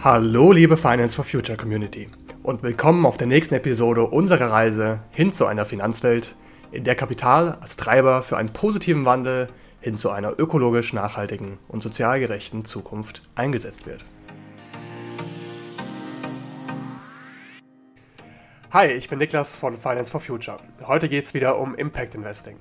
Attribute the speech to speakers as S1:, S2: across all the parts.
S1: Hallo liebe Finance for Future Community und willkommen auf der nächsten Episode unserer Reise hin zu einer Finanzwelt, in der Kapital als Treiber für einen positiven Wandel hin zu einer ökologisch nachhaltigen und sozial gerechten Zukunft eingesetzt wird. Hi, ich bin Niklas von Finance for Future. Heute geht es wieder um Impact Investing.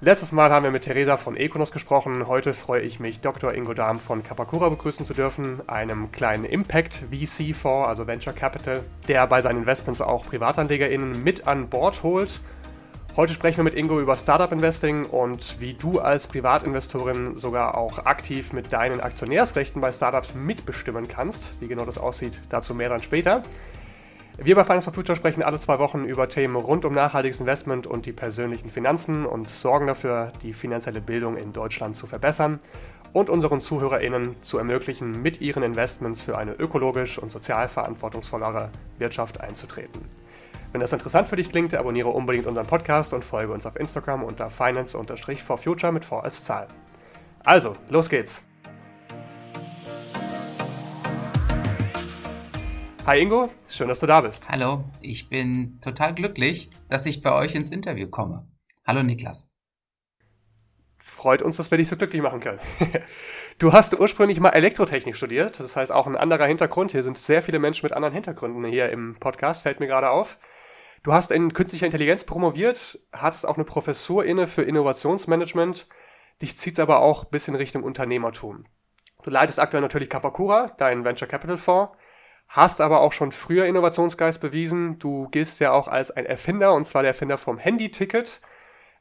S1: Letztes Mal haben wir mit Theresa von Econos gesprochen. Heute freue ich mich, Dr. Ingo Dahm von Kapakura begrüßen zu dürfen, einem kleinen Impact VC-Fonds, also Venture Capital, der bei seinen Investments auch PrivatanlegerInnen mit an Bord holt. Heute sprechen wir mit Ingo über Startup Investing und wie du als Privatinvestorin sogar auch aktiv mit deinen Aktionärsrechten bei Startups mitbestimmen kannst. Wie genau das aussieht, dazu mehr dann später. Wir bei Finance for Future sprechen alle zwei Wochen über Themen rund um nachhaltiges Investment und die persönlichen Finanzen und sorgen dafür, die finanzielle Bildung in Deutschland zu verbessern und unseren ZuhörerInnen zu ermöglichen, mit ihren Investments für eine ökologisch und sozial verantwortungsvollere Wirtschaft einzutreten. Wenn das interessant für dich klingt, abonniere unbedingt unseren Podcast und folge uns auf Instagram unter finance-for-future mit V als Zahl. Also, los geht's! Hi Ingo, schön, dass du da bist.
S2: Hallo, ich bin total glücklich, dass ich bei euch ins Interview komme. Hallo Niklas.
S1: Freut uns, dass wir dich so glücklich machen können. Du hast ursprünglich mal Elektrotechnik studiert, das heißt auch ein anderer Hintergrund. Hier sind sehr viele Menschen mit anderen Hintergründen hier im Podcast, fällt mir gerade auf. Du hast in künstlicher Intelligenz promoviert, hattest auch eine Professur inne für Innovationsmanagement. Dich zieht es aber auch ein bisschen Richtung Unternehmertum. Du leitest aktuell natürlich Kapakura, dein Venture Capital Fonds hast aber auch schon früher Innovationsgeist bewiesen. Du giltst ja auch als ein Erfinder, und zwar der Erfinder vom Handy-Ticket.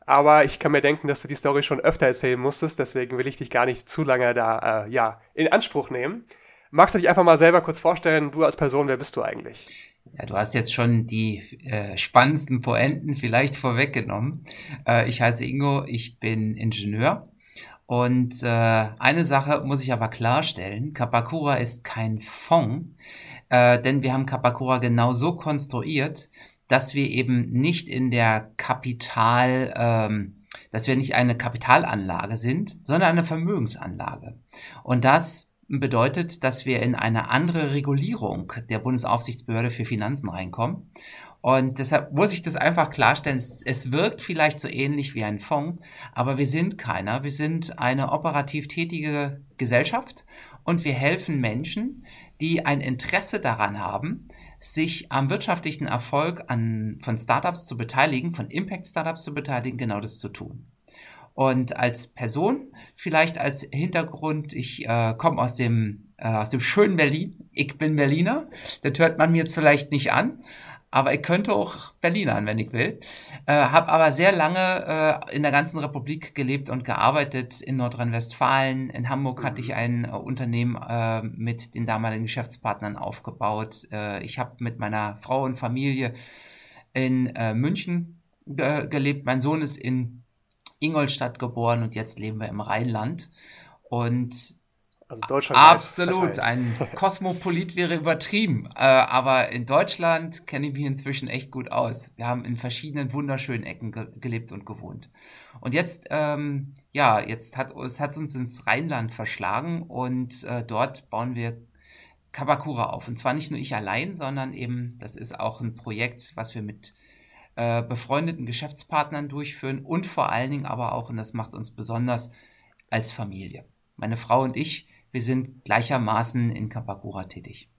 S1: Aber ich kann mir denken, dass du die Story schon öfter erzählen musstest, deswegen will ich dich gar nicht zu lange da äh, ja, in Anspruch nehmen. Magst du dich einfach mal selber kurz vorstellen, du als Person, wer bist du eigentlich?
S2: Ja, du hast jetzt schon die äh, spannendsten Poenten vielleicht vorweggenommen. Äh, ich heiße Ingo, ich bin Ingenieur und äh, eine Sache muss ich aber klarstellen, Kapakura ist kein Fonds, äh, denn wir haben Kapakura genau so konstruiert, dass wir eben nicht in der Kapital, ähm, dass wir nicht eine Kapitalanlage sind, sondern eine Vermögensanlage. Und das bedeutet, dass wir in eine andere Regulierung der Bundesaufsichtsbehörde für Finanzen reinkommen. Und deshalb muss ich das einfach klarstellen. Es, es, wirkt vielleicht so ähnlich wie ein Fonds, aber wir sind keiner. Wir sind eine operativ tätige Gesellschaft und wir helfen Menschen, die ein Interesse daran haben, sich am wirtschaftlichen Erfolg an, von Startups zu beteiligen, von Impact-Startups zu beteiligen, genau das zu tun. Und als Person, vielleicht als Hintergrund, ich äh, komme aus dem, äh, aus dem schönen Berlin. Ich bin Berliner. Das hört man mir jetzt vielleicht nicht an aber ich könnte auch Berlinern, wenn ich will. Äh, habe aber sehr lange äh, in der ganzen Republik gelebt und gearbeitet, in Nordrhein-Westfalen. In Hamburg hatte ich mhm. ein äh, Unternehmen äh, mit den damaligen Geschäftspartnern aufgebaut. Äh, ich habe mit meiner Frau und Familie in äh, München ge gelebt. Mein Sohn ist in Ingolstadt geboren und jetzt leben wir im Rheinland. Und also Deutschland. Absolut. Ein Kosmopolit wäre übertrieben. Äh, aber in Deutschland kenne ich mich inzwischen echt gut aus. Wir haben in verschiedenen wunderschönen Ecken ge gelebt und gewohnt. Und jetzt, ähm, ja, jetzt hat es hat uns ins Rheinland verschlagen und äh, dort bauen wir Kabakura auf. Und zwar nicht nur ich allein, sondern eben, das ist auch ein Projekt, was wir mit äh, befreundeten Geschäftspartnern durchführen und vor allen Dingen aber auch, und das macht uns besonders, als Familie. Meine Frau und ich, wir sind gleichermaßen in Kapakura tätig.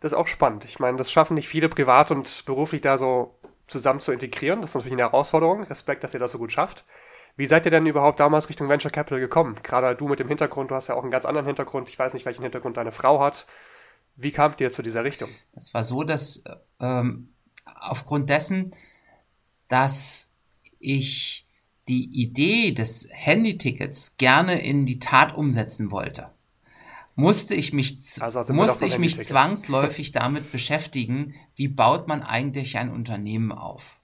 S1: Das ist auch spannend. Ich meine, das schaffen nicht viele privat und beruflich da so zusammen zu integrieren. Das ist natürlich eine Herausforderung. Respekt, dass ihr das so gut schafft. Wie seid ihr denn überhaupt damals Richtung Venture Capital gekommen? Gerade du mit dem Hintergrund, du hast ja auch einen ganz anderen Hintergrund. Ich weiß nicht, welchen Hintergrund deine Frau hat. Wie kamt ihr zu dieser Richtung?
S2: Es war so, dass ähm, aufgrund dessen, dass ich die Idee des Handytickets gerne in die Tat umsetzen wollte, musste ich mich, also musste ich mich zwangsläufig damit beschäftigen, wie baut man eigentlich ein Unternehmen auf.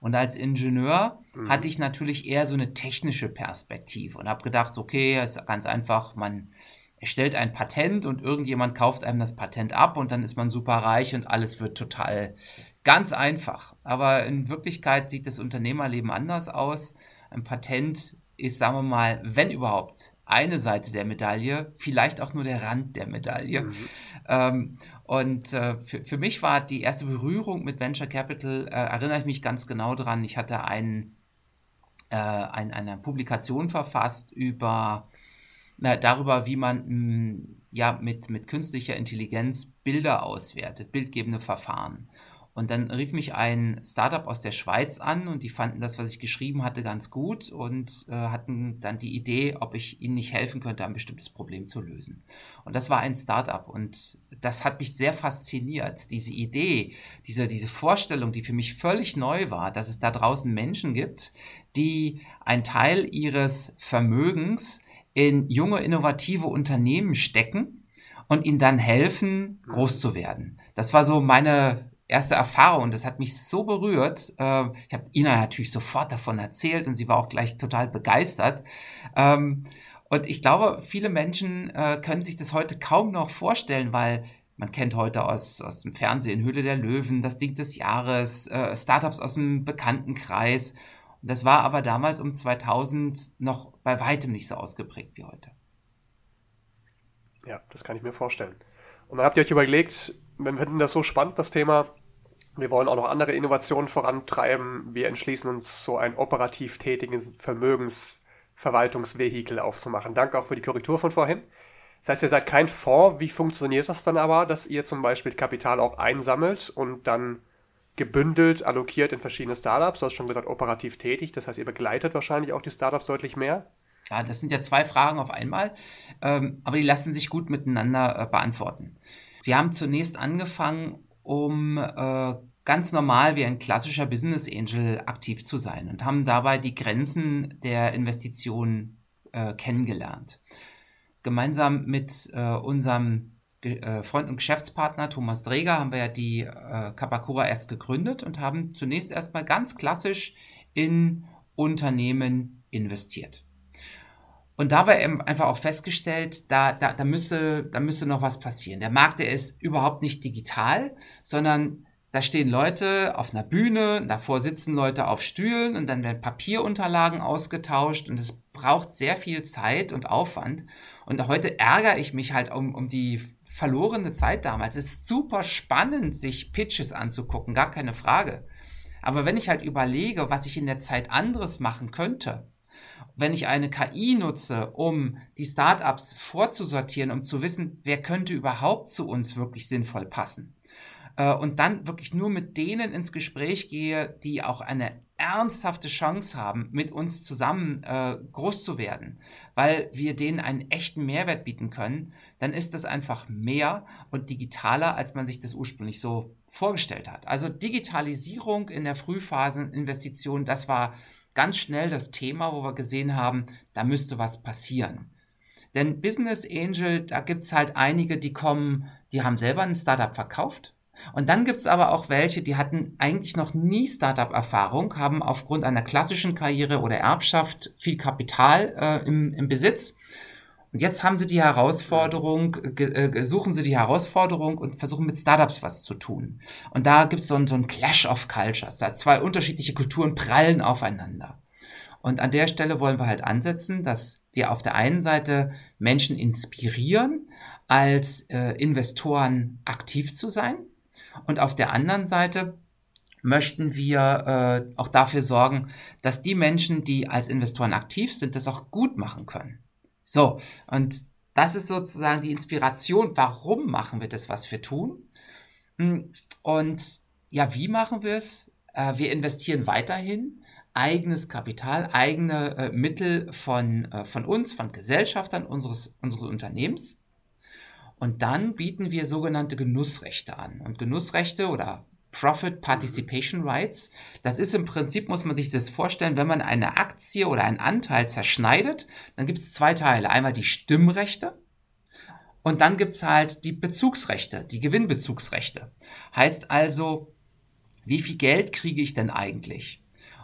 S2: Und als Ingenieur mhm. hatte ich natürlich eher so eine technische Perspektive und habe gedacht, okay, ist ganz einfach, man erstellt ein Patent und irgendjemand kauft einem das Patent ab und dann ist man super reich und alles wird total ganz einfach. Aber in Wirklichkeit sieht das Unternehmerleben anders aus. Ein Patent ist, sagen wir mal, wenn überhaupt, eine Seite der Medaille, vielleicht auch nur der Rand der Medaille. Mhm. Ähm, und äh, für, für mich war die erste Berührung mit Venture Capital, äh, erinnere ich mich ganz genau dran, ich hatte einen, äh, ein, eine Publikation verfasst über na, darüber, wie man mh, mm, ja mit, mit künstlicher Intelligenz Bilder auswertet, bildgebende Verfahren. Und dann rief mich ein Startup aus der Schweiz an und die fanden das, was ich geschrieben hatte, ganz gut und äh, hatten dann die Idee, ob ich ihnen nicht helfen könnte, ein bestimmtes Problem zu lösen. Und das war ein Startup und das hat mich sehr fasziniert. Diese Idee, diese, diese Vorstellung, die für mich völlig neu war, dass es da draußen Menschen gibt, die einen Teil ihres Vermögens in junge, innovative Unternehmen stecken und ihnen dann helfen, groß zu werden. Das war so meine erste Erfahrung und das hat mich so berührt. Äh, ich habe Ina natürlich sofort davon erzählt und sie war auch gleich total begeistert. Ähm, und ich glaube, viele Menschen äh, können sich das heute kaum noch vorstellen, weil man kennt heute aus, aus dem Fernsehen Höhle der Löwen, das Ding des Jahres, äh, Startups aus dem Bekanntenkreis. Und das war aber damals um 2000 noch bei weitem nicht so ausgeprägt wie heute.
S1: Ja, das kann ich mir vorstellen. Und dann habt ihr euch überlegt, wir finden das so spannend, das Thema. Wir wollen auch noch andere Innovationen vorantreiben. Wir entschließen uns, so ein operativ tätiges Vermögensverwaltungsvehikel aufzumachen. Danke auch für die Korrektur von vorhin. Das heißt, ihr seid kein Fonds. Wie funktioniert das dann aber, dass ihr zum Beispiel Kapital auch einsammelt und dann gebündelt, allokiert in verschiedene Startups? Du hast schon gesagt, operativ tätig. Das heißt, ihr begleitet wahrscheinlich auch die Startups deutlich mehr.
S2: Ja, das sind ja zwei Fragen auf einmal, ähm, aber die lassen sich gut miteinander äh, beantworten. Wir haben zunächst angefangen, um äh, ganz normal wie ein klassischer Business Angel aktiv zu sein und haben dabei die Grenzen der Investitionen äh, kennengelernt. Gemeinsam mit äh, unserem äh, Freund und Geschäftspartner Thomas Dreger haben wir ja die äh, Kapakura erst gegründet und haben zunächst erstmal ganz klassisch in Unternehmen investiert. Und da war einfach auch festgestellt, da, da, da, müsste, da müsste noch was passieren. Der Markt, der ist überhaupt nicht digital, sondern da stehen Leute auf einer Bühne, davor sitzen Leute auf Stühlen und dann werden Papierunterlagen ausgetauscht und es braucht sehr viel Zeit und Aufwand. Und heute ärgere ich mich halt um, um die verlorene Zeit damals. Es ist super spannend, sich Pitches anzugucken, gar keine Frage. Aber wenn ich halt überlege, was ich in der Zeit anderes machen könnte, wenn ich eine KI nutze, um die Startups vorzusortieren, um zu wissen, wer könnte überhaupt zu uns wirklich sinnvoll passen. Äh, und dann wirklich nur mit denen ins Gespräch gehe, die auch eine ernsthafte Chance haben, mit uns zusammen äh, groß zu werden, weil wir denen einen echten Mehrwert bieten können, dann ist das einfach mehr und digitaler, als man sich das ursprünglich so vorgestellt hat. Also Digitalisierung in der Frühphaseninvestition, das war ganz schnell das Thema, wo wir gesehen haben, da müsste was passieren. Denn Business Angel, da gibt es halt einige, die kommen, die haben selber ein Startup verkauft. Und dann gibt es aber auch welche, die hatten eigentlich noch nie Startup-Erfahrung, haben aufgrund einer klassischen Karriere oder Erbschaft viel Kapital äh, im, im Besitz und jetzt haben sie die Herausforderung, äh, suchen sie die Herausforderung und versuchen mit Startups was zu tun. Und da gibt es so, so einen Clash of Cultures. Da zwei unterschiedliche Kulturen prallen aufeinander. Und an der Stelle wollen wir halt ansetzen, dass wir auf der einen Seite Menschen inspirieren, als äh, Investoren aktiv zu sein. Und auf der anderen Seite möchten wir äh, auch dafür sorgen, dass die Menschen, die als Investoren aktiv sind, das auch gut machen können. So, und das ist sozusagen die Inspiration, warum machen wir das, was wir tun? Hm, und ja, wie machen wir es? Äh, wir investieren weiterhin eigenes Kapital, eigene äh, Mittel von, äh, von uns, von Gesellschaftern unseres, unseres Unternehmens. Und dann bieten wir sogenannte Genussrechte an. Und Genussrechte oder Profit Participation Rights. Das ist im Prinzip, muss man sich das vorstellen, wenn man eine Aktie oder einen Anteil zerschneidet, dann gibt es zwei Teile. Einmal die Stimmrechte und dann gibt es halt die Bezugsrechte, die Gewinnbezugsrechte. Heißt also, wie viel Geld kriege ich denn eigentlich?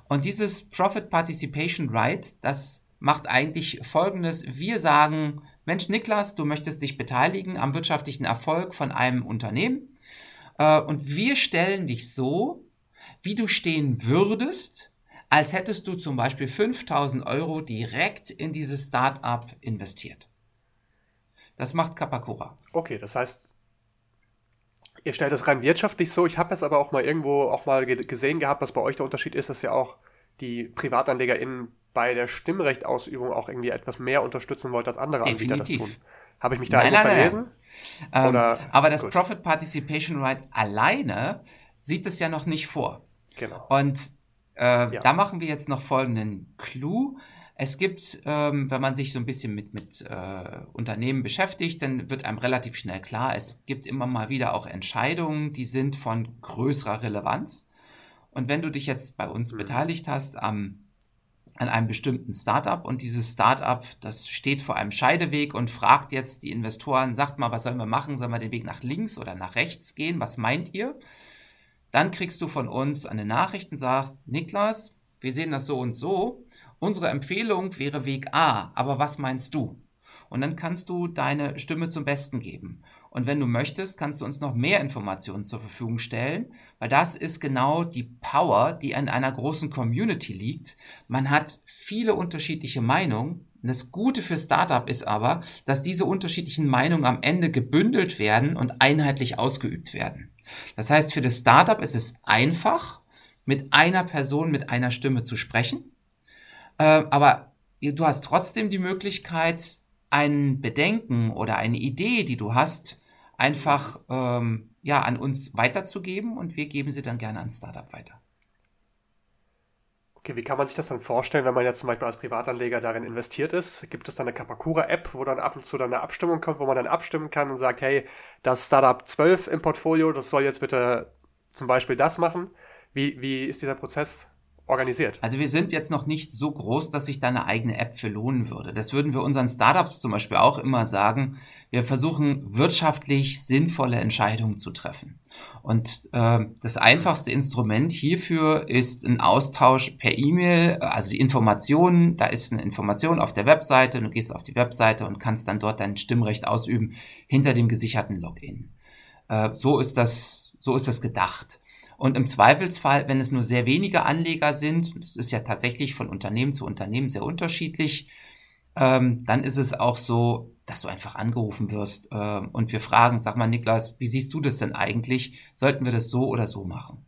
S2: Und dieses Profit Participation Right, das macht eigentlich Folgendes. Wir sagen, Mensch, Niklas, du möchtest dich beteiligen am wirtschaftlichen Erfolg von einem Unternehmen. Äh, und wir stellen dich so, wie du stehen würdest, als hättest du zum Beispiel 5000 Euro direkt in dieses Startup investiert. Das macht Kapakura.
S1: Okay, das heißt, ihr stellt das rein wirtschaftlich so. Ich habe jetzt aber auch mal irgendwo auch mal gesehen gehabt, was bei euch der Unterschied ist, dass ja auch die PrivatanlegerInnen bei der Stimmrechtausübung auch irgendwie etwas mehr unterstützen wollt als andere
S2: Definitiv.
S1: Anbieter das tun. Habe ich mich da nein, nein, verlesen?
S2: Nein, ähm, aber das Gut. Profit Participation Right alleine sieht es ja noch nicht vor.
S1: Genau.
S2: Und äh, ja. da machen wir jetzt noch folgenden Clou. Es gibt, ähm, wenn man sich so ein bisschen mit, mit äh, Unternehmen beschäftigt, dann wird einem relativ schnell klar, es gibt immer mal wieder auch Entscheidungen, die sind von größerer Relevanz. Und wenn du dich jetzt bei uns mhm. beteiligt hast am an einem bestimmten Startup und dieses Startup, das steht vor einem Scheideweg und fragt jetzt die Investoren, sagt mal, was sollen wir machen? Sollen wir den Weg nach links oder nach rechts gehen? Was meint ihr? Dann kriegst du von uns eine Nachricht und sagst, Niklas, wir sehen das so und so. Unsere Empfehlung wäre Weg A, aber was meinst du? Und dann kannst du deine Stimme zum Besten geben. Und wenn du möchtest, kannst du uns noch mehr Informationen zur Verfügung stellen, weil das ist genau die Power, die in einer großen Community liegt. Man hat viele unterschiedliche Meinungen. Das Gute für Startup ist aber, dass diese unterschiedlichen Meinungen am Ende gebündelt werden und einheitlich ausgeübt werden. Das heißt, für das Startup ist es einfach, mit einer Person, mit einer Stimme zu sprechen. Äh, aber du hast trotzdem die Möglichkeit, ein Bedenken oder eine Idee, die du hast, einfach ähm, ja, an uns weiterzugeben und wir geben sie dann gerne ans Startup weiter.
S1: Okay, wie kann man sich das dann vorstellen, wenn man jetzt zum Beispiel als Privatanleger darin investiert ist? Gibt es dann eine Kapakura-App, wo dann ab und zu dann eine Abstimmung kommt, wo man dann abstimmen kann und sagt, hey, das Startup 12 im Portfolio, das soll jetzt bitte zum Beispiel das machen? Wie, wie ist dieser Prozess organisiert.
S2: Also wir sind jetzt noch nicht so groß, dass sich da eine eigene App für lohnen würde. Das würden wir unseren Startups zum Beispiel auch immer sagen. Wir versuchen wirtschaftlich sinnvolle Entscheidungen zu treffen. Und äh, das einfachste Instrument hierfür ist ein Austausch per E-Mail, also die Informationen. Da ist eine Information auf der Webseite. Du gehst auf die Webseite und kannst dann dort dein Stimmrecht ausüben hinter dem gesicherten Login. Äh, so ist das, so ist das gedacht. Und im Zweifelsfall, wenn es nur sehr wenige Anleger sind, das ist ja tatsächlich von Unternehmen zu Unternehmen sehr unterschiedlich, ähm, dann ist es auch so, dass du einfach angerufen wirst äh, und wir fragen, sag mal Niklas, wie siehst du das denn eigentlich? Sollten wir das so oder so machen?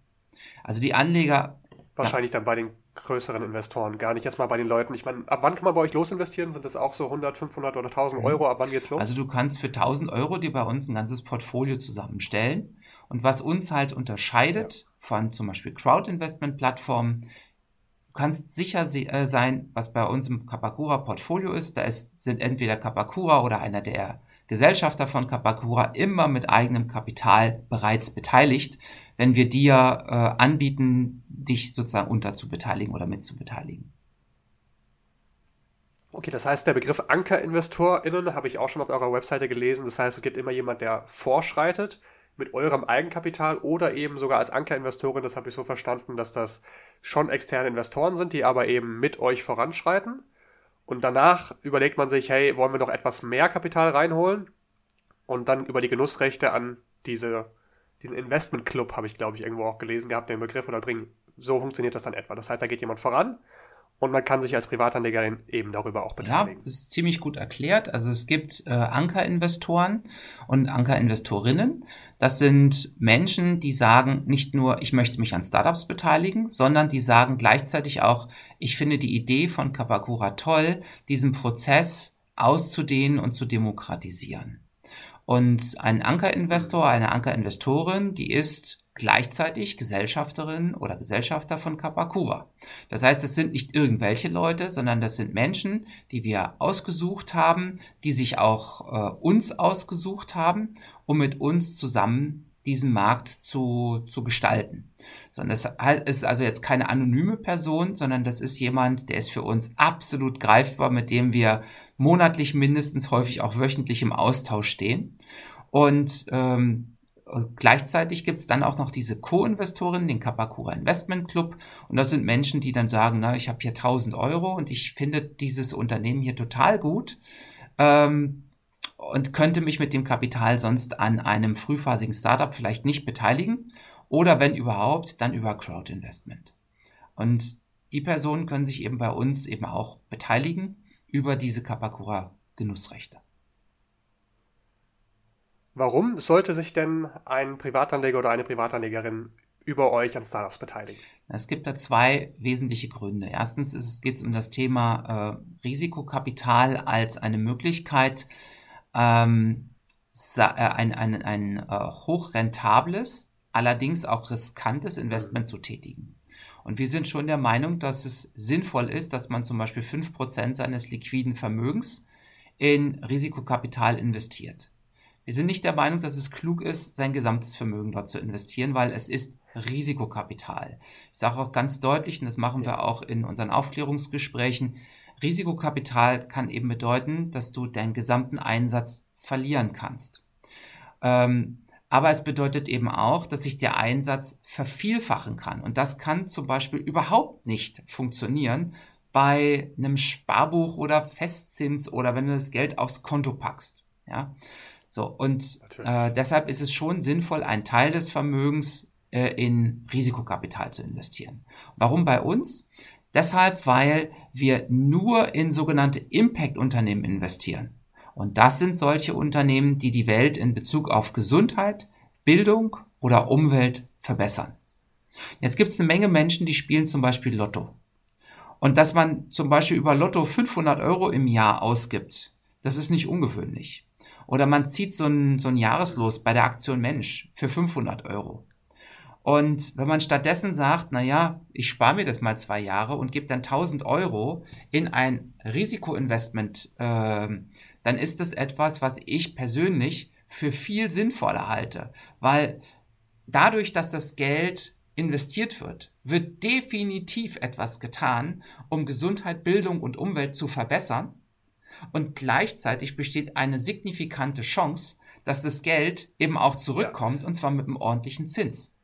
S2: Also die Anleger.
S1: Wahrscheinlich ja, dann bei den größeren Investoren, gar nicht jetzt mal bei den Leuten. Ich meine, ab wann kann man bei euch losinvestieren? Sind das auch so 100, 500 oder 1000 mhm. Euro? Ab wann geht's los?
S2: Also du kannst für 1000 Euro dir bei uns ein ganzes Portfolio zusammenstellen. Und was uns halt unterscheidet ja. von zum Beispiel Crowd-Investment-Plattformen, du kannst sicher äh, sein, was bei uns im Kapakura Portfolio ist. Da ist, sind entweder Kapakura oder einer der Gesellschafter von Kapakura immer mit eigenem Kapital bereits beteiligt, wenn wir dir äh, anbieten, dich sozusagen unterzubeteiligen oder mitzubeteiligen.
S1: Okay, das heißt, der Begriff AnkerinvestorInnen habe ich auch schon auf eurer Webseite gelesen. Das heißt, es gibt immer jemand, der vorschreitet mit eurem Eigenkapital oder eben sogar als Ankerinvestorin. Das habe ich so verstanden, dass das schon externe Investoren sind, die aber eben mit euch voranschreiten. Und danach überlegt man sich, hey, wollen wir noch etwas mehr Kapital reinholen? Und dann über die Genussrechte an diese, diesen Investment Club, habe ich glaube ich irgendwo auch gelesen gehabt, den Begriff oder bringen. So funktioniert das dann etwa. Das heißt, da geht jemand voran und man kann sich als Privatanlegerin eben darüber auch beteiligen.
S2: Ja, das ist ziemlich gut erklärt. Also es gibt äh, Ankerinvestoren und Ankerinvestorinnen. Das sind Menschen, die sagen nicht nur, ich möchte mich an Startups beteiligen, sondern die sagen gleichzeitig auch, ich finde die Idee von Kapakura toll, diesen Prozess auszudehnen und zu demokratisieren. Und ein Ankerinvestor, eine Ankerinvestorin, die ist gleichzeitig Gesellschafterin oder Gesellschafter von Kapakura. Das heißt, es sind nicht irgendwelche Leute, sondern das sind Menschen, die wir ausgesucht haben, die sich auch äh, uns ausgesucht haben, um mit uns zusammen diesen Markt zu, zu gestalten. Sondern es ist also jetzt keine anonyme Person, sondern das ist jemand, der ist für uns absolut greifbar, mit dem wir monatlich mindestens häufig auch wöchentlich im Austausch stehen. Und ähm, gleichzeitig gibt es dann auch noch diese Co-Investoren, den Kapakura Investment Club. Und das sind Menschen, die dann sagen, na, ich habe hier 1000 Euro und ich finde dieses Unternehmen hier total gut ähm, und könnte mich mit dem Kapital sonst an einem frühphasigen Startup vielleicht nicht beteiligen. Oder wenn überhaupt, dann über Crowd Investment. Und die Personen können sich eben bei uns eben auch beteiligen über diese Kapakura Genussrechte.
S1: Warum sollte sich denn ein Privatanleger oder eine Privatanlegerin über euch an Startups beteiligen?
S2: Es gibt da zwei wesentliche Gründe. Erstens geht es um das Thema äh, Risikokapital als eine Möglichkeit, ähm, äh, ein, ein, ein äh, hochrentables, allerdings auch riskantes Investment zu tätigen. Und wir sind schon der Meinung, dass es sinnvoll ist, dass man zum Beispiel 5% seines liquiden Vermögens in Risikokapital investiert. Wir sind nicht der Meinung, dass es klug ist, sein gesamtes Vermögen dort zu investieren, weil es ist Risikokapital. Ich sage auch ganz deutlich, und das machen wir auch in unseren Aufklärungsgesprächen, Risikokapital kann eben bedeuten, dass du deinen gesamten Einsatz verlieren kannst. Ähm, aber es bedeutet eben auch, dass sich der Einsatz vervielfachen kann. Und das kann zum Beispiel überhaupt nicht funktionieren bei einem Sparbuch oder Festzins oder wenn du das Geld aufs Konto packst. Ja, so, und äh, deshalb ist es schon sinnvoll, einen Teil des Vermögens äh, in Risikokapital zu investieren. Warum bei uns? Deshalb, weil wir nur in sogenannte Impact-Unternehmen investieren. Und das sind solche Unternehmen, die die Welt in Bezug auf Gesundheit, Bildung oder Umwelt verbessern. Jetzt gibt es eine Menge Menschen, die spielen zum Beispiel Lotto. Und dass man zum Beispiel über Lotto 500 Euro im Jahr ausgibt, das ist nicht ungewöhnlich. Oder man zieht so ein, so ein Jahreslos bei der Aktion Mensch für 500 Euro. Und wenn man stattdessen sagt, na ja, ich spare mir das mal zwei Jahre und gebe dann 1000 Euro in ein Risikoinvestment, äh, dann ist das etwas, was ich persönlich für viel sinnvoller halte. Weil dadurch, dass das Geld investiert wird, wird definitiv etwas getan, um Gesundheit, Bildung und Umwelt zu verbessern. Und gleichzeitig besteht eine signifikante Chance, dass das Geld eben auch zurückkommt ja. und zwar mit einem ordentlichen Zins.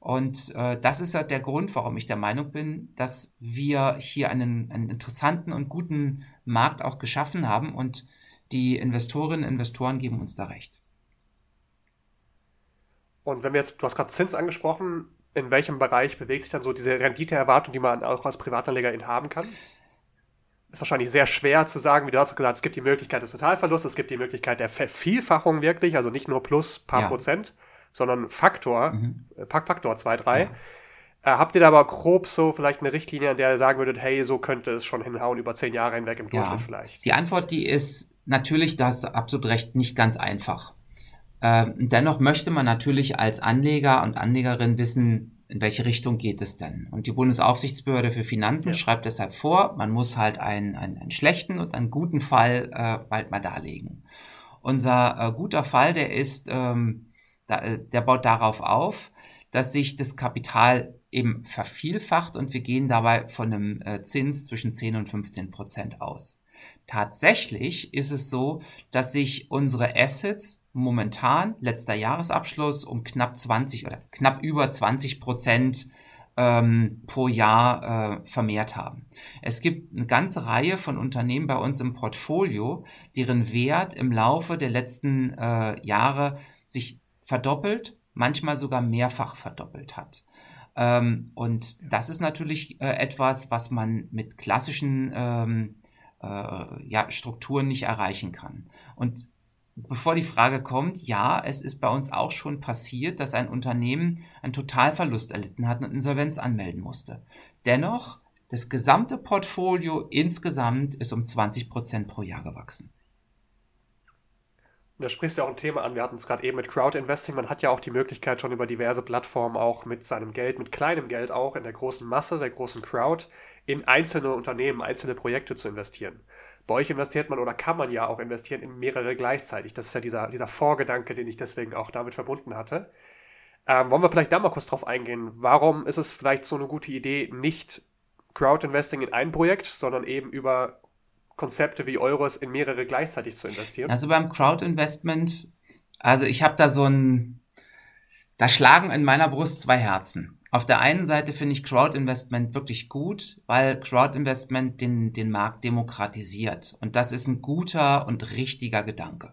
S2: Und äh, das ist ja der Grund, warum ich der Meinung bin, dass wir hier einen, einen interessanten und guten Markt auch geschaffen haben und die Investorinnen und Investoren geben uns da recht.
S1: Und wenn wir jetzt, du hast gerade Zins angesprochen, in welchem Bereich bewegt sich dann so diese Renditeerwartung, die man auch als Privatanleger haben kann? Ist wahrscheinlich sehr schwer zu sagen, wie du hast gesagt, es gibt die Möglichkeit des Totalverlusts, es gibt die Möglichkeit der Vervielfachung wirklich, also nicht nur plus paar ja. Prozent, sondern Faktor, mhm. Äh, Faktor 2, 3. Ja. Äh, habt ihr da aber grob so vielleicht eine Richtlinie, an der ihr sagen würdet, hey, so könnte es schon hinhauen über zehn Jahre hinweg im Durchschnitt ja. vielleicht?
S2: Die Antwort, die ist natürlich, da hast du absolut recht, nicht ganz einfach. Ähm, dennoch möchte man natürlich als Anleger und Anlegerin wissen, in welche Richtung geht es denn? Und die Bundesaufsichtsbehörde für Finanzen ja. schreibt deshalb vor, man muss halt einen, einen, einen schlechten und einen guten Fall äh, bald mal darlegen. Unser äh, guter Fall, der ist, ähm, da, äh, der baut darauf auf, dass sich das Kapital eben vervielfacht und wir gehen dabei von einem äh, Zins zwischen 10 und 15 Prozent aus. Tatsächlich ist es so, dass sich unsere Assets momentan, letzter Jahresabschluss, um knapp 20 oder knapp über 20 Prozent ähm, pro Jahr äh, vermehrt haben. Es gibt eine ganze Reihe von Unternehmen bei uns im Portfolio, deren Wert im Laufe der letzten äh, Jahre sich verdoppelt, manchmal sogar mehrfach verdoppelt hat. Ähm, und das ist natürlich äh, etwas, was man mit klassischen ähm, äh, ja, Strukturen nicht erreichen kann. Und bevor die Frage kommt, ja, es ist bei uns auch schon passiert, dass ein Unternehmen einen Totalverlust erlitten hat und Insolvenz anmelden musste. Dennoch, das gesamte Portfolio insgesamt ist um 20 Prozent pro Jahr gewachsen.
S1: Da sprichst du auch ein Thema an. Wir hatten es gerade eben mit Crowd Investing. Man hat ja auch die Möglichkeit, schon über diverse Plattformen auch mit seinem Geld, mit kleinem Geld auch in der großen Masse, der großen Crowd, in einzelne Unternehmen, einzelne Projekte zu investieren. Bei euch investiert man oder kann man ja auch investieren in mehrere gleichzeitig. Das ist ja dieser, dieser Vorgedanke, den ich deswegen auch damit verbunden hatte. Ähm, wollen wir vielleicht da mal kurz drauf eingehen? Warum ist es vielleicht so eine gute Idee, nicht Crowd Investing in ein Projekt, sondern eben über Konzepte wie Euros in mehrere gleichzeitig zu investieren?
S2: Also beim Crowd Investment, also ich habe da so ein, da schlagen in meiner Brust zwei Herzen. Auf der einen Seite finde ich Crowd Investment wirklich gut, weil Crowd Investment den, den Markt demokratisiert. Und das ist ein guter und richtiger Gedanke.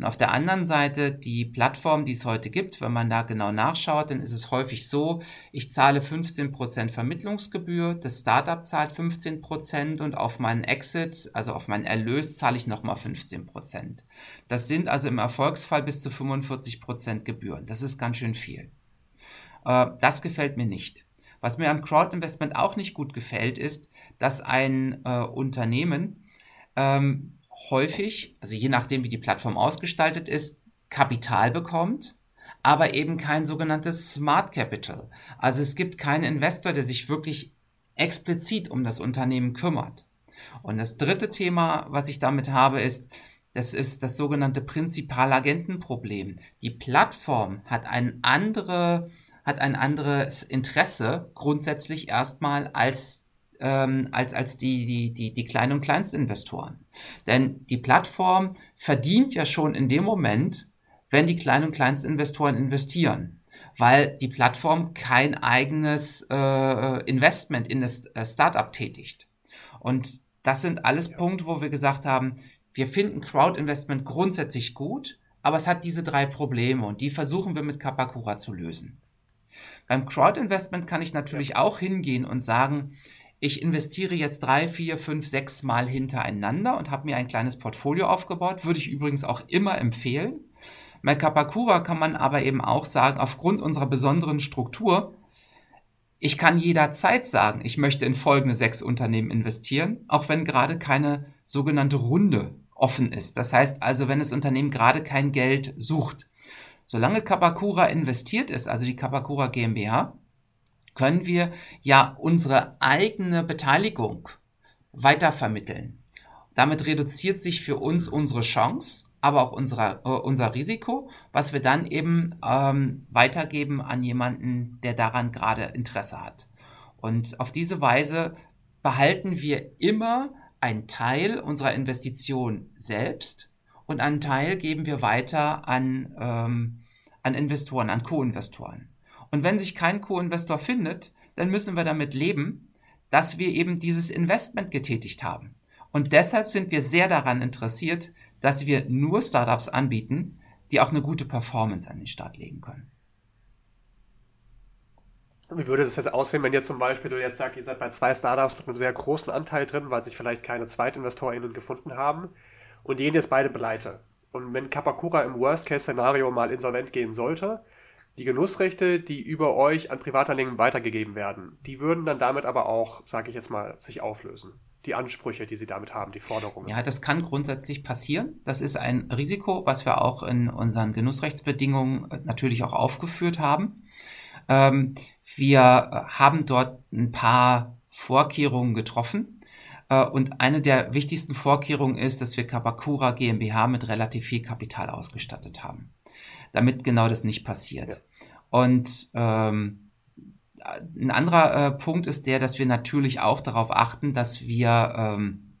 S2: Und auf der anderen Seite die Plattform, die es heute gibt, wenn man da genau nachschaut, dann ist es häufig so, ich zahle 15% Vermittlungsgebühr, das Startup zahlt 15% und auf meinen Exit, also auf meinen Erlös, zahle ich nochmal 15%. Das sind also im Erfolgsfall bis zu 45% Gebühren. Das ist ganz schön viel. Äh, das gefällt mir nicht. Was mir am Crowdinvestment auch nicht gut gefällt, ist, dass ein äh, Unternehmen ähm, häufig, also je nachdem, wie die Plattform ausgestaltet ist, Kapital bekommt, aber eben kein sogenanntes Smart Capital. Also es gibt keinen Investor, der sich wirklich explizit um das Unternehmen kümmert. Und das dritte Thema, was ich damit habe, ist, das ist das sogenannte Prinzipalagentenproblem. Die Plattform hat ein andere, hat ein anderes Interesse grundsätzlich erstmal als ähm, als, als die, die, die, die Klein- und Kleinstinvestoren. Denn die Plattform verdient ja schon in dem Moment, wenn die Klein- und Kleinstinvestoren investieren, weil die Plattform kein eigenes äh, Investment in das äh, Startup tätigt. Und das sind alles ja. Punkte, wo wir gesagt haben, wir finden Crowd-Investment grundsätzlich gut, aber es hat diese drei Probleme und die versuchen wir mit Kapakura zu lösen. Beim Crowd-Investment kann ich natürlich ja. auch hingehen und sagen, ich investiere jetzt drei, vier, fünf, sechs Mal hintereinander und habe mir ein kleines Portfolio aufgebaut. Würde ich übrigens auch immer empfehlen. Bei Kapakura kann man aber eben auch sagen, aufgrund unserer besonderen Struktur, ich kann jederzeit sagen, ich möchte in folgende sechs Unternehmen investieren, auch wenn gerade keine sogenannte Runde offen ist. Das heißt also, wenn das Unternehmen gerade kein Geld sucht. Solange Kapakura investiert ist, also die Kapakura GmbH, können wir ja unsere eigene Beteiligung weitervermitteln. Damit reduziert sich für uns unsere Chance, aber auch unsere, äh, unser Risiko, was wir dann eben ähm, weitergeben an jemanden, der daran gerade Interesse hat. Und auf diese Weise behalten wir immer einen Teil unserer Investition selbst und einen Teil geben wir weiter an, ähm, an Investoren, an Co-Investoren. Und wenn sich kein Co-Investor findet, dann müssen wir damit leben, dass wir eben dieses Investment getätigt haben. Und deshalb sind wir sehr daran interessiert, dass wir nur Startups anbieten, die auch eine gute Performance an den Start legen können.
S1: Wie würde das jetzt aussehen, wenn jetzt zum Beispiel du jetzt sagst, ihr seid bei zwei Startups mit einem sehr großen Anteil drin, weil sich vielleicht keine ZweitinvestorInnen gefunden haben und die gehen jetzt beide pleite. Und wenn Kapakura im Worst-Case-Szenario mal insolvent gehen sollte, die Genussrechte, die über euch an Privatanleger weitergegeben werden, die würden dann damit aber auch, sage ich jetzt mal, sich auflösen. Die Ansprüche, die sie damit haben, die Forderungen.
S2: Ja, das kann grundsätzlich passieren. Das ist ein Risiko, was wir auch in unseren Genussrechtsbedingungen äh, natürlich auch aufgeführt haben. Ähm, wir haben dort ein paar Vorkehrungen getroffen. Äh, und eine der wichtigsten Vorkehrungen ist, dass wir Kabakura GmbH mit relativ viel Kapital ausgestattet haben damit genau das nicht passiert. Ja. Und ähm, ein anderer äh, Punkt ist der, dass wir natürlich auch darauf achten, dass wir, ähm,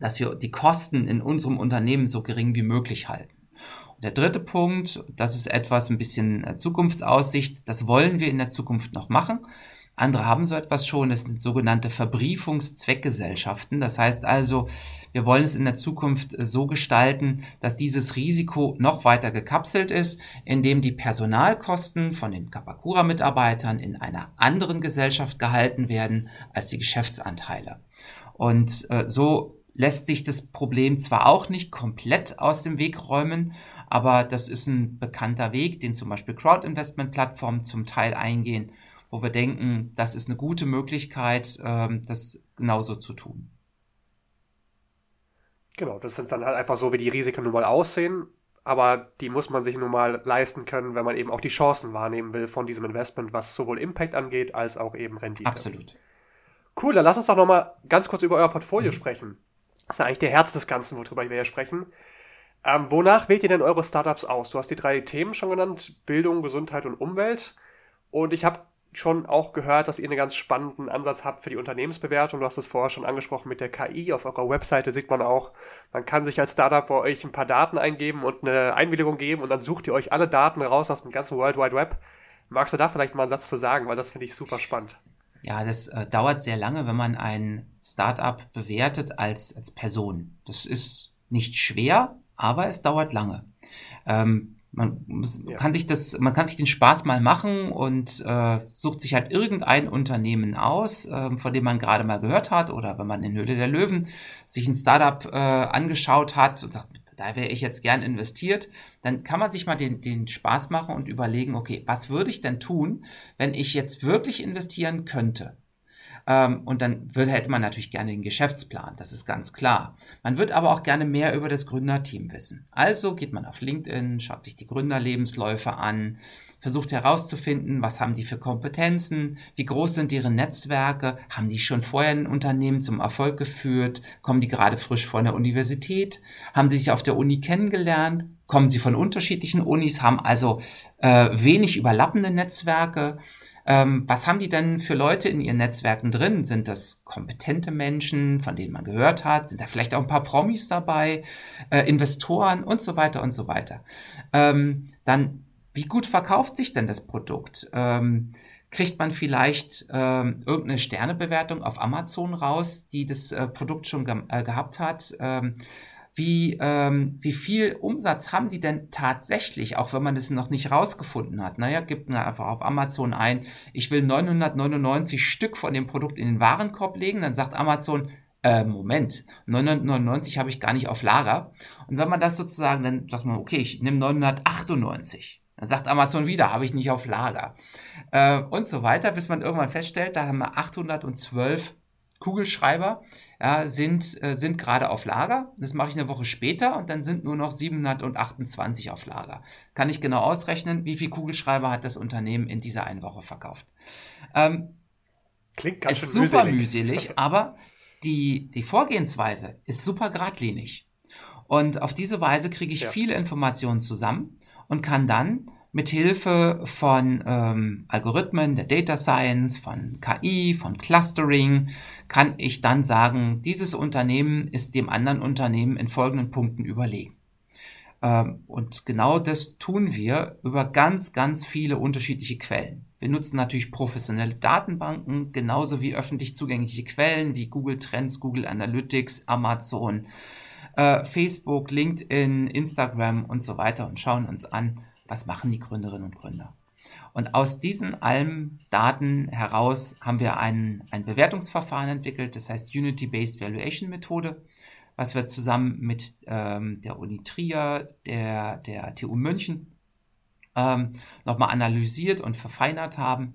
S2: dass wir die Kosten in unserem Unternehmen so gering wie möglich halten. Und der dritte Punkt, das ist etwas ein bisschen äh, Zukunftsaussicht, das wollen wir in der Zukunft noch machen. Andere haben so etwas schon, das sind sogenannte Verbriefungszweckgesellschaften. Das heißt also, wir wollen es in der Zukunft äh, so gestalten, dass dieses Risiko noch weiter gekapselt ist, indem die Personalkosten von den Kapakura-Mitarbeitern in einer anderen Gesellschaft gehalten werden als die Geschäftsanteile. Und äh, so lässt sich das Problem zwar auch nicht komplett aus dem Weg räumen, aber das ist ein bekannter Weg, den zum Beispiel Crowd-Investment-Plattformen zum Teil eingehen wo wir denken, das ist eine gute Möglichkeit, ähm, das genauso zu tun.
S1: Genau, das sind dann halt einfach so, wie die Risiken nun mal aussehen, aber die muss man sich nun mal leisten können, wenn man eben auch die Chancen wahrnehmen will von diesem Investment, was sowohl Impact angeht, als auch eben Rendite.
S2: Absolut.
S1: Cool, dann lass uns doch nochmal ganz kurz über euer Portfolio mhm. sprechen. Das ist ja eigentlich der Herz des Ganzen, worüber wir hier sprechen. Ähm, wonach wählt ihr denn eure Startups aus? Du hast die drei Themen schon genannt: Bildung, Gesundheit und Umwelt. Und ich habe schon auch gehört, dass ihr einen ganz spannenden Ansatz habt für die Unternehmensbewertung. Du hast es vorher schon angesprochen mit der KI. Auf eurer Webseite sieht man auch, man kann sich als Startup bei euch ein paar Daten eingeben und eine Einwilligung geben und dann sucht ihr euch alle Daten raus aus dem ganzen World Wide Web. Magst du da vielleicht mal einen Satz zu sagen, weil das finde ich super spannend.
S2: Ja, das äh, dauert sehr lange, wenn man ein Startup bewertet als, als Person. Das ist nicht schwer, aber es dauert lange. Ähm, man muss, ja. kann sich das, man kann sich den Spaß mal machen und äh, sucht sich halt irgendein Unternehmen aus, äh, von dem man gerade mal gehört hat oder wenn man in Höhle der Löwen sich ein Startup äh, angeschaut hat und sagt, da wäre ich jetzt gern investiert, dann kann man sich mal den, den Spaß machen und überlegen, okay, was würde ich denn tun, wenn ich jetzt wirklich investieren könnte? Ähm, und dann würde, hätte man natürlich gerne den Geschäftsplan, das ist ganz klar. Man wird aber auch gerne mehr über das Gründerteam wissen. Also geht man auf LinkedIn, schaut sich die Gründerlebensläufe an, versucht herauszufinden, was haben die für Kompetenzen, wie groß sind ihre Netzwerke, haben die schon vorher ein Unternehmen zum Erfolg geführt, kommen die gerade frisch von der Universität, haben sie sich auf der Uni kennengelernt, kommen sie von unterschiedlichen Unis, haben also äh, wenig überlappende Netzwerke ähm, was haben die denn für Leute in ihren Netzwerken drin? Sind das kompetente Menschen, von denen man gehört hat? Sind da vielleicht auch ein paar Promis dabei, äh, Investoren und so weiter und so weiter? Ähm, dann, wie gut verkauft sich denn das Produkt? Ähm, kriegt man vielleicht ähm, irgendeine Sternebewertung auf Amazon raus, die das äh, Produkt schon ge äh, gehabt hat? Ähm, wie, ähm, wie viel Umsatz haben die denn tatsächlich, auch wenn man das noch nicht rausgefunden hat. Naja, gibt mir einfach auf Amazon ein, ich will 999 Stück von dem Produkt in den Warenkorb legen, dann sagt Amazon, äh, Moment, 999 habe ich gar nicht auf Lager. Und wenn man das sozusagen, dann sagt man, okay, ich nehme 998. Dann sagt Amazon wieder, habe ich nicht auf Lager. Äh, und so weiter, bis man irgendwann feststellt, da haben wir 812 Kugelschreiber ja, sind, äh, sind gerade auf Lager. Das mache ich eine Woche später und dann sind nur noch 728 auf Lager. Kann ich genau ausrechnen, wie viel Kugelschreiber hat das Unternehmen in dieser einen Woche verkauft. Ähm, Klingt ganz ist super mühselig, mühselig aber die, die Vorgehensweise ist super geradlinig. Und auf diese Weise kriege ich ja. viele Informationen zusammen und kann dann mit Hilfe von ähm, Algorithmen der Data Science, von KI, von Clustering, kann ich dann sagen, dieses Unternehmen ist dem anderen Unternehmen in folgenden Punkten überlegen. Ähm, und genau das tun wir über ganz, ganz viele unterschiedliche Quellen. Wir nutzen natürlich professionelle Datenbanken, genauso wie öffentlich zugängliche Quellen wie Google Trends, Google Analytics, Amazon, äh, Facebook, LinkedIn, Instagram und so weiter und schauen uns an, was machen die Gründerinnen und Gründer. Und aus diesen allen Daten heraus haben wir ein, ein Bewertungsverfahren entwickelt, das heißt Unity-Based Valuation Methode, was wir zusammen mit ähm, der Uni Trier, der, der TU München ähm, nochmal analysiert und verfeinert haben.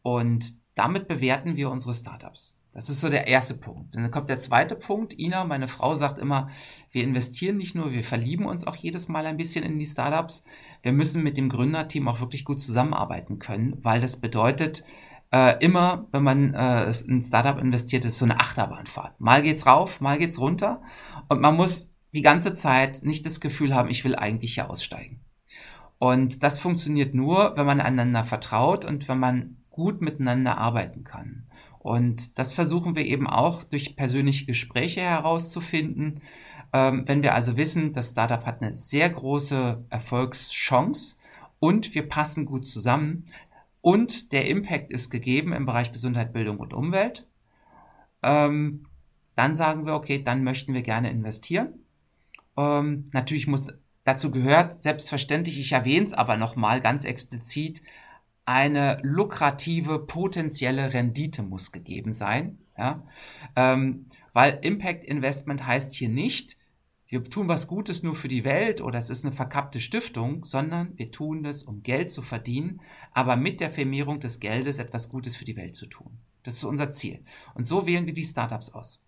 S2: Und damit bewerten wir unsere Startups. Das ist so der erste Punkt. Dann kommt der zweite Punkt. Ina, meine Frau, sagt immer, wir investieren nicht nur, wir verlieben uns auch jedes Mal ein bisschen in die Startups. Wir müssen mit dem Gründerteam auch wirklich gut zusammenarbeiten können, weil das bedeutet, äh, immer, wenn man äh, in ein Startup investiert, ist so eine Achterbahnfahrt. Mal geht's rauf, mal geht's runter. Und man muss die ganze Zeit nicht das Gefühl haben, ich will eigentlich hier aussteigen. Und das funktioniert nur, wenn man einander vertraut und wenn man gut miteinander arbeiten kann. Und das versuchen wir eben auch durch persönliche Gespräche herauszufinden. Ähm, wenn wir also wissen, das Startup hat eine sehr große Erfolgschance und wir passen gut zusammen und der Impact ist gegeben im Bereich Gesundheit, Bildung und Umwelt, ähm, dann sagen wir, okay, dann möchten wir gerne investieren. Ähm, natürlich muss dazu gehört, selbstverständlich, ich erwähne es aber nochmal ganz explizit, eine lukrative potenzielle Rendite muss gegeben sein. Ja? Ähm, weil Impact Investment heißt hier nicht, wir tun was Gutes nur für die Welt oder es ist eine verkappte Stiftung, sondern wir tun das, um Geld zu verdienen, aber mit der Vermehrung des Geldes etwas Gutes für die Welt zu tun. Das ist unser Ziel. Und so wählen wir die Startups aus.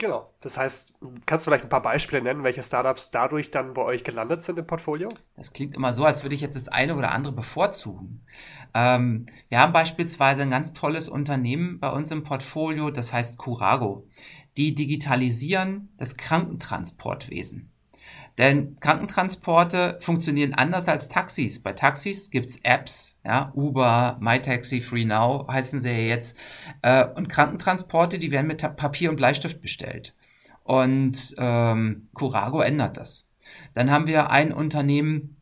S1: Genau. Das heißt, kannst du vielleicht ein paar Beispiele nennen, welche Startups dadurch dann bei euch gelandet sind im Portfolio?
S2: Das klingt immer so, als würde ich jetzt das eine oder andere bevorzugen. Ähm, wir haben beispielsweise ein ganz tolles Unternehmen bei uns im Portfolio, das heißt Curago. Die digitalisieren das Krankentransportwesen. Denn Krankentransporte funktionieren anders als Taxis. Bei Taxis gibt's Apps, ja, Uber, MyTaxi, FreeNow heißen sie ja jetzt. Äh, und Krankentransporte, die werden mit Papier und Bleistift bestellt. Und ähm, Curago ändert das. Dann haben wir ein Unternehmen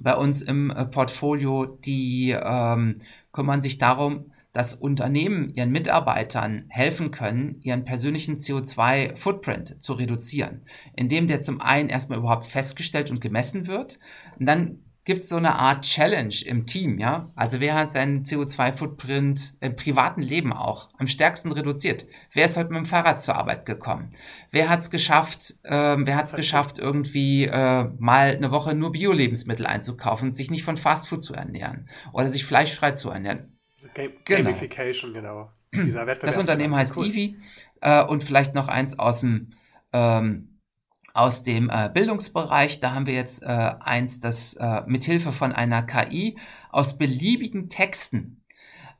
S2: bei uns im äh, Portfolio, die ähm, kümmern sich darum, dass Unternehmen ihren Mitarbeitern helfen können, ihren persönlichen CO2-Footprint zu reduzieren, indem der zum einen erstmal überhaupt festgestellt und gemessen wird, und dann gibt es so eine Art Challenge im Team, ja? Also wer hat seinen CO2-Footprint im privaten Leben auch am stärksten reduziert? Wer ist heute mit dem Fahrrad zur Arbeit gekommen? Wer hat es geschafft, äh, wer hat es geschafft, irgendwie äh, mal eine Woche nur Bio-Lebensmittel einzukaufen, sich nicht von Fastfood zu ernähren oder sich fleischfrei zu ernähren?
S1: Game genau. Gamification, genau.
S2: Dieser das Unternehmen heißt cool. Eevee äh, und vielleicht noch eins aus dem ähm, aus dem äh, Bildungsbereich. Da haben wir jetzt äh, eins, das äh, mithilfe von einer KI aus beliebigen Texten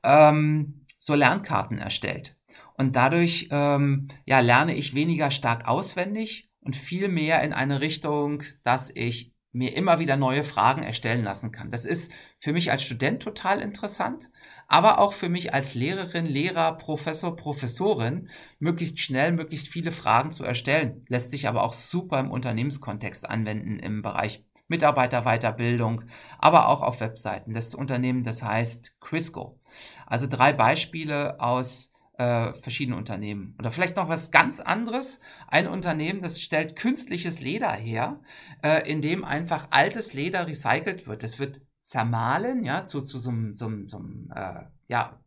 S2: ähm, so Lernkarten erstellt. Und dadurch ähm, ja, lerne ich weniger stark auswendig und viel mehr in eine Richtung, dass ich mir immer wieder neue Fragen erstellen lassen kann. Das ist für mich als Student total interessant, aber auch für mich als Lehrerin, Lehrer, Professor, Professorin, möglichst schnell, möglichst viele Fragen zu erstellen. Lässt sich aber auch super im Unternehmenskontext anwenden, im Bereich Mitarbeiterweiterbildung, aber auch auf Webseiten. Das Unternehmen, das heißt Quisco. Also drei Beispiele aus äh, verschiedenen Unternehmen. Oder vielleicht noch was ganz anderes. Ein Unternehmen, das stellt künstliches Leder her, äh, in dem einfach altes Leder recycelt wird. Es wird zermahlen, ja, zu, zu so einem, so einem, so äh, ja,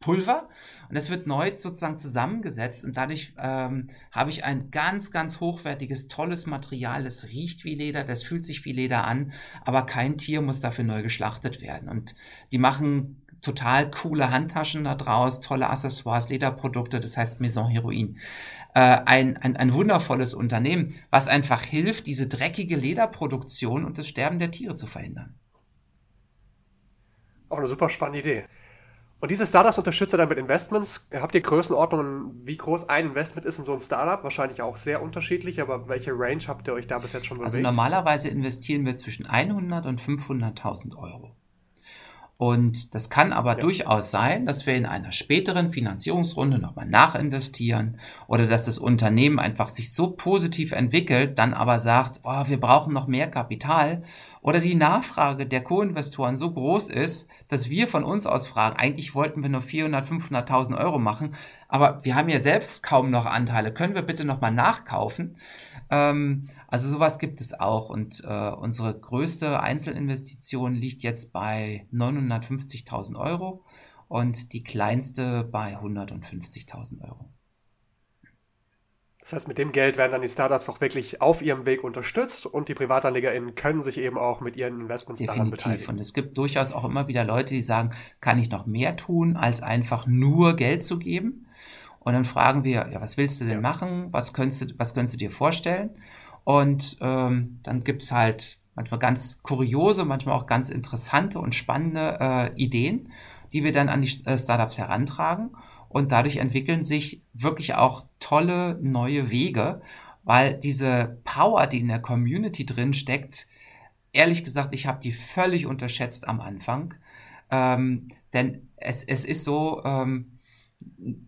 S2: Pulver und es wird neu sozusagen zusammengesetzt und dadurch ähm, habe ich ein ganz, ganz hochwertiges, tolles Material. Das riecht wie Leder, das fühlt sich wie Leder an, aber kein Tier muss dafür neu geschlachtet werden. Und die machen total coole Handtaschen da draus, tolle Accessoires, Lederprodukte, das heißt Maison Heroin. Äh, ein, ein, ein wundervolles Unternehmen, was einfach hilft, diese dreckige Lederproduktion und das Sterben der Tiere zu verhindern.
S1: Auch eine super spannende Idee. Und diese Startups unterstützt ihr dann mit Investments. Habt ihr Größenordnungen, wie groß ein Investment ist in so ein Startup? Wahrscheinlich auch sehr unterschiedlich, aber welche Range habt ihr euch da bis jetzt schon
S2: also bewegt? Also normalerweise investieren wir zwischen 100 und 500.000 Euro. Und das kann aber ja. durchaus sein, dass wir in einer späteren Finanzierungsrunde nochmal nachinvestieren oder dass das Unternehmen einfach sich so positiv entwickelt, dann aber sagt, oh, wir brauchen noch mehr Kapital oder die Nachfrage der Co-Investoren so groß ist, dass wir von uns aus fragen, eigentlich wollten wir nur 400, 500.000 Euro machen, aber wir haben ja selbst kaum noch Anteile, können wir bitte nochmal nachkaufen? Ähm, also sowas gibt es auch und äh, unsere größte Einzelinvestition liegt jetzt bei 950.000 Euro und die kleinste bei 150.000 Euro.
S1: Das heißt, mit dem Geld werden dann die Startups auch wirklich auf ihrem Weg unterstützt und die PrivatanlegerInnen können sich eben auch mit ihren Investments
S2: Definitiv. daran beteiligen. Und es gibt durchaus auch immer wieder Leute, die sagen, kann ich noch mehr tun, als einfach nur Geld zu geben? Und dann fragen wir, ja, was willst du denn ja. machen? Was könntest du, was könntest du dir vorstellen? Und ähm, dann gibt's halt manchmal ganz kuriose, manchmal auch ganz interessante und spannende äh, Ideen, die wir dann an die äh, Startups herantragen. Und dadurch entwickeln sich wirklich auch tolle neue Wege, weil diese Power, die in der Community drin steckt, ehrlich gesagt, ich habe die völlig unterschätzt am Anfang. Ähm, denn es, es ist so, ähm,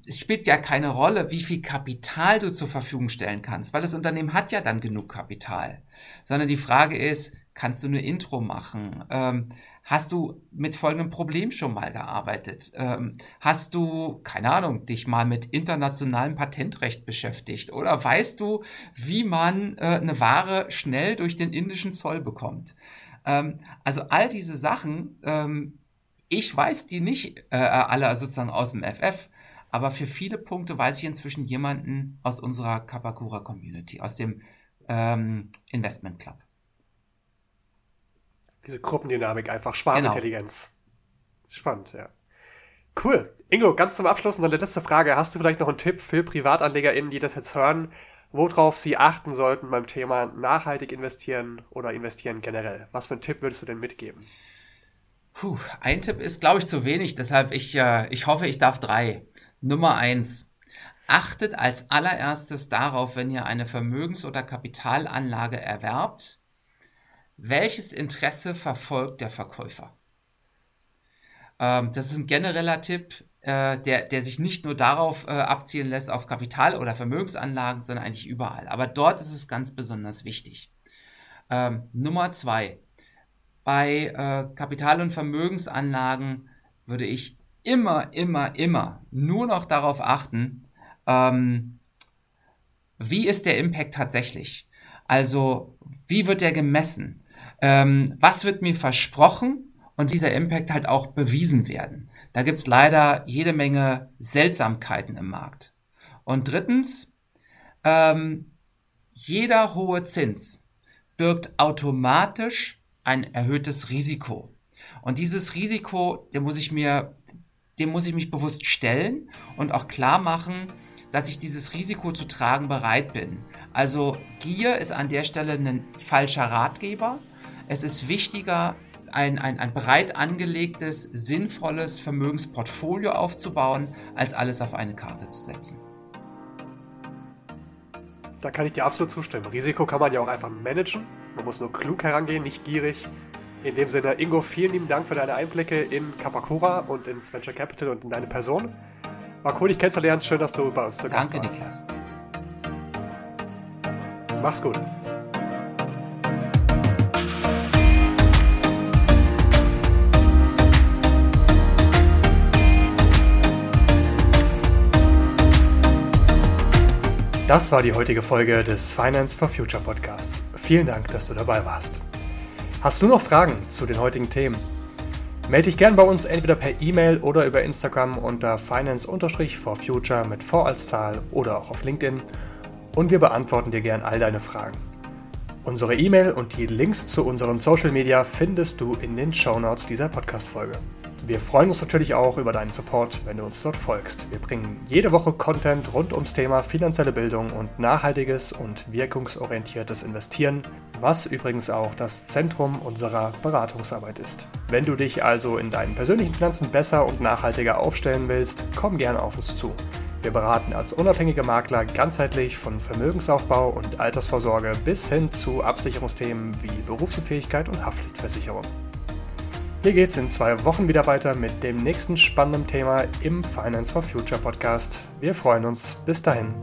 S2: es spielt ja keine Rolle, wie viel Kapital du zur Verfügung stellen kannst, weil das Unternehmen hat ja dann genug Kapital. Sondern die Frage ist, kannst du eine Intro machen? Ähm, hast du mit folgendem Problem schon mal gearbeitet? Ähm, hast du, keine Ahnung, dich mal mit internationalem Patentrecht beschäftigt? Oder weißt du, wie man äh, eine Ware schnell durch den indischen Zoll bekommt? Ähm, also all diese Sachen, ähm, ich weiß die nicht äh, alle sozusagen aus dem FF. Aber für viele Punkte weiß ich inzwischen jemanden aus unserer Kapakura Community, aus dem ähm, Investment Club.
S1: Diese Gruppendynamik einfach, Schwarmintelligenz. Genau. Spannend, ja. Cool. Ingo, ganz zum Abschluss noch eine letzte Frage. Hast du vielleicht noch einen Tipp für PrivatanlegerInnen, die das jetzt hören, worauf sie achten sollten beim Thema nachhaltig investieren oder investieren generell? Was für einen Tipp würdest du denn mitgeben?
S2: Puh, ein Tipp ist, glaube ich, zu wenig. Deshalb, ich, äh, ich hoffe, ich darf drei. Nummer eins. Achtet als allererstes darauf, wenn ihr eine Vermögens- oder Kapitalanlage erwerbt, welches Interesse verfolgt der Verkäufer? Ähm, das ist ein genereller Tipp, äh, der, der sich nicht nur darauf äh, abzielen lässt, auf Kapital- oder Vermögensanlagen, sondern eigentlich überall. Aber dort ist es ganz besonders wichtig. Ähm, Nummer zwei. Bei äh, Kapital- und Vermögensanlagen würde ich immer, immer, immer nur noch darauf achten, ähm, wie ist der Impact tatsächlich? Also, wie wird der gemessen? Ähm, was wird mir versprochen und dieser Impact halt auch bewiesen werden? Da gibt's leider jede Menge Seltsamkeiten im Markt. Und drittens, ähm, jeder hohe Zins birgt automatisch ein erhöhtes Risiko. Und dieses Risiko, dem muss ich mir, dem muss ich mich bewusst stellen und auch klar machen, dass ich dieses Risiko zu tragen bereit bin. Also Gier ist an der Stelle ein falscher Ratgeber. Es ist wichtiger, ein, ein, ein breit angelegtes, sinnvolles Vermögensportfolio aufzubauen, als alles auf eine Karte zu setzen.
S1: Da kann ich dir absolut zustimmen. Risiko kann man ja auch einfach managen. Man muss nur klug herangehen, nicht gierig. In dem Sinne, Ingo, vielen lieben Dank für deine Einblicke in Kapakura und ins Venture Capital und in deine Person. War cool, dich kennenzulernen. Schön, dass du bei uns zu
S2: Gast warst. Danke, Niklas.
S1: Mach's gut. Das war die heutige Folge des Finance for Future Podcasts. Vielen Dank, dass du dabei warst. Hast du noch Fragen zu den heutigen Themen? Melde dich gern bei uns entweder per E-Mail oder über Instagram unter finance-for-future mit V als Zahl oder auch auf LinkedIn und wir beantworten dir gern all deine Fragen. Unsere E-Mail und die Links zu unseren Social Media findest du in den Show Notes dieser Podcast-Folge. Wir freuen uns natürlich auch über deinen Support, wenn du uns dort folgst. Wir bringen jede Woche Content rund ums Thema finanzielle Bildung und nachhaltiges und wirkungsorientiertes Investieren, was übrigens auch das Zentrum unserer Beratungsarbeit ist. Wenn du dich also in deinen persönlichen Finanzen besser und nachhaltiger aufstellen willst, komm gerne auf uns zu. Wir beraten als unabhängige Makler ganzheitlich von Vermögensaufbau und Altersvorsorge bis hin zu Absicherungsthemen wie Berufsunfähigkeit und Haftpflichtversicherung. Hier geht's in zwei Wochen wieder weiter mit dem nächsten spannenden Thema im Finance for Future Podcast. Wir freuen uns. Bis dahin.